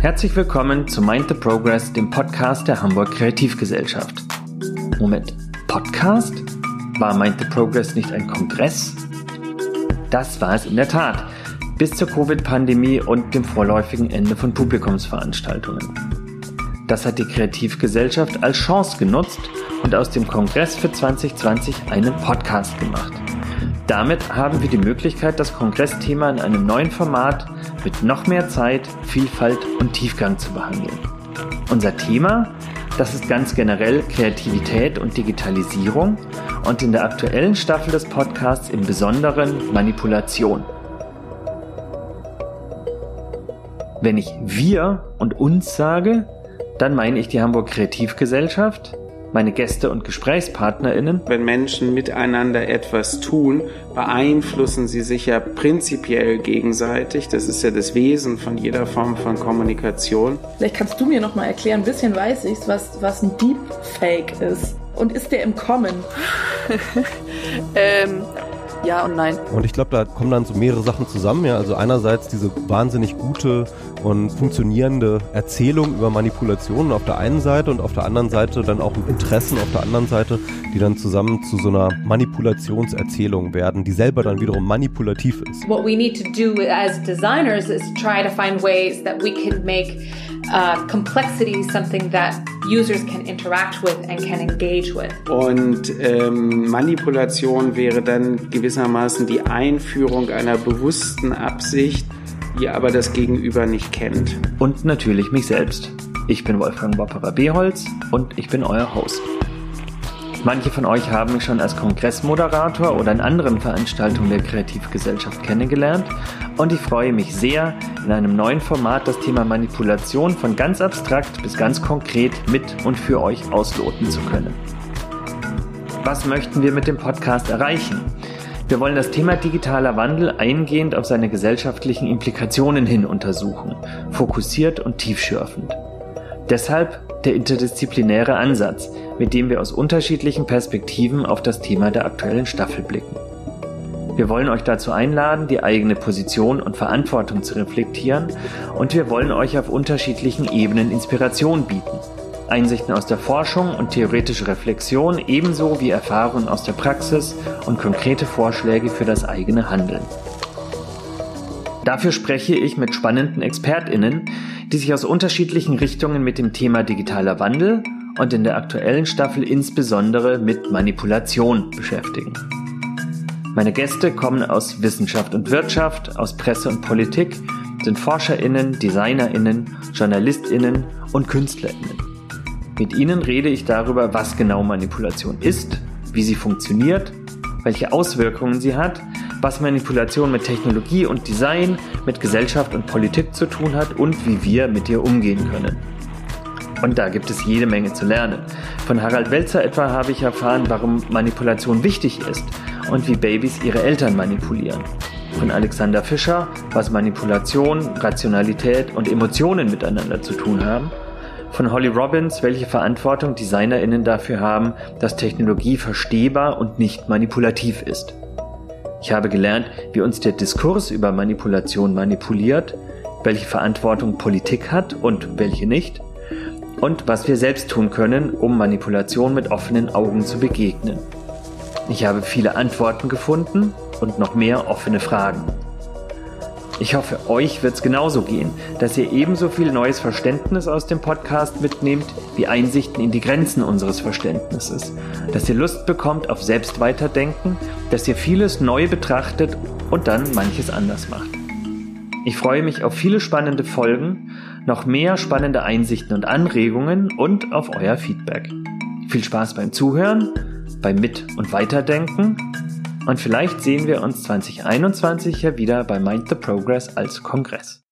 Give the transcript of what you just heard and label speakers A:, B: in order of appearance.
A: Herzlich willkommen zu Mind the Progress, dem Podcast der Hamburg Kreativgesellschaft. Moment, Podcast? War Mind the Progress nicht ein Kongress? Das war es in der Tat, bis zur Covid-Pandemie und dem vorläufigen Ende von Publikumsveranstaltungen. Das hat die Kreativgesellschaft als Chance genutzt und aus dem Kongress für 2020 einen Podcast gemacht. Damit haben wir die Möglichkeit, das Kongressthema in einem neuen Format mit noch mehr Zeit, Vielfalt und Tiefgang zu behandeln. Unser Thema, das ist ganz generell Kreativität und Digitalisierung und in der aktuellen Staffel des Podcasts im Besonderen Manipulation. Wenn ich wir und uns sage, dann meine ich die Hamburg Kreativgesellschaft, meine Gäste und GesprächspartnerInnen.
B: Wenn Menschen miteinander etwas tun, beeinflussen sie sich ja prinzipiell gegenseitig. Das ist ja das Wesen von jeder Form von Kommunikation.
C: Vielleicht kannst du mir noch mal erklären, ein bisschen weiß ich was, was ein Deepfake ist. Und ist der im Kommen?
D: ähm, ja und nein.
E: Und ich glaube, da kommen dann so mehrere Sachen zusammen. Ja. Also einerseits diese wahnsinnig gute und funktionierende Erzählung über Manipulationen auf der einen Seite und auf der anderen Seite dann auch Interessen auf der anderen Seite, die dann zusammen zu so einer Manipulationserzählung werden, die selber dann wiederum manipulativ ist.
F: What we need to do as designers is try to find ways that we can make uh, complexity something that users can interact with and can engage with.
B: Und ähm, Manipulation wäre dann gewissermaßen die Einführung einer bewussten Absicht, die aber das Gegenüber nicht kennt.
A: Und natürlich mich selbst. Ich bin Wolfgang Bopperer Beholz und ich bin euer Host. Manche von euch haben mich schon als Kongressmoderator oder in anderen Veranstaltungen der Kreativgesellschaft kennengelernt und ich freue mich sehr, in einem neuen Format das Thema Manipulation von ganz abstrakt bis ganz konkret mit und für euch ausloten zu können. Was möchten wir mit dem Podcast erreichen? Wir wollen das Thema digitaler Wandel eingehend auf seine gesellschaftlichen Implikationen hin untersuchen, fokussiert und tiefschürfend. Deshalb der interdisziplinäre Ansatz, mit dem wir aus unterschiedlichen Perspektiven auf das Thema der aktuellen Staffel blicken. Wir wollen euch dazu einladen, die eigene Position und Verantwortung zu reflektieren und wir wollen euch auf unterschiedlichen Ebenen Inspiration bieten. Einsichten aus der Forschung und theoretische Reflexion ebenso wie Erfahrungen aus der Praxis und konkrete Vorschläge für das eigene Handeln. Dafür spreche ich mit spannenden ExpertInnen, die sich aus unterschiedlichen Richtungen mit dem Thema digitaler Wandel und in der aktuellen Staffel insbesondere mit Manipulation beschäftigen. Meine Gäste kommen aus Wissenschaft und Wirtschaft, aus Presse und Politik, sind ForscherInnen, DesignerInnen, JournalistInnen und KünstlerInnen. Mit ihnen rede ich darüber, was genau Manipulation ist, wie sie funktioniert, welche Auswirkungen sie hat, was Manipulation mit Technologie und Design, mit Gesellschaft und Politik zu tun hat und wie wir mit ihr umgehen können. Und da gibt es jede Menge zu lernen. Von Harald Welzer etwa habe ich erfahren, warum Manipulation wichtig ist und wie Babys ihre Eltern manipulieren. Von Alexander Fischer, was Manipulation, Rationalität und Emotionen miteinander zu tun haben. Von Holly Robbins, welche Verantwortung DesignerInnen dafür haben, dass Technologie verstehbar und nicht manipulativ ist. Ich habe gelernt, wie uns der Diskurs über Manipulation manipuliert, welche Verantwortung Politik hat und welche nicht und was wir selbst tun können, um Manipulation mit offenen Augen zu begegnen. Ich habe viele Antworten gefunden und noch mehr offene Fragen. Ich hoffe, euch wird es genauso gehen, dass ihr ebenso viel neues Verständnis aus dem Podcast mitnehmt, wie Einsichten in die Grenzen unseres Verständnisses, dass ihr Lust bekommt auf Selbstweiterdenken, dass ihr vieles neu betrachtet und dann manches anders macht. Ich freue mich auf viele spannende Folgen, noch mehr spannende Einsichten und Anregungen und auf euer Feedback. Viel Spaß beim Zuhören, beim Mit- und Weiterdenken und vielleicht sehen wir uns 2021 ja wieder bei Mind the Progress als Kongress.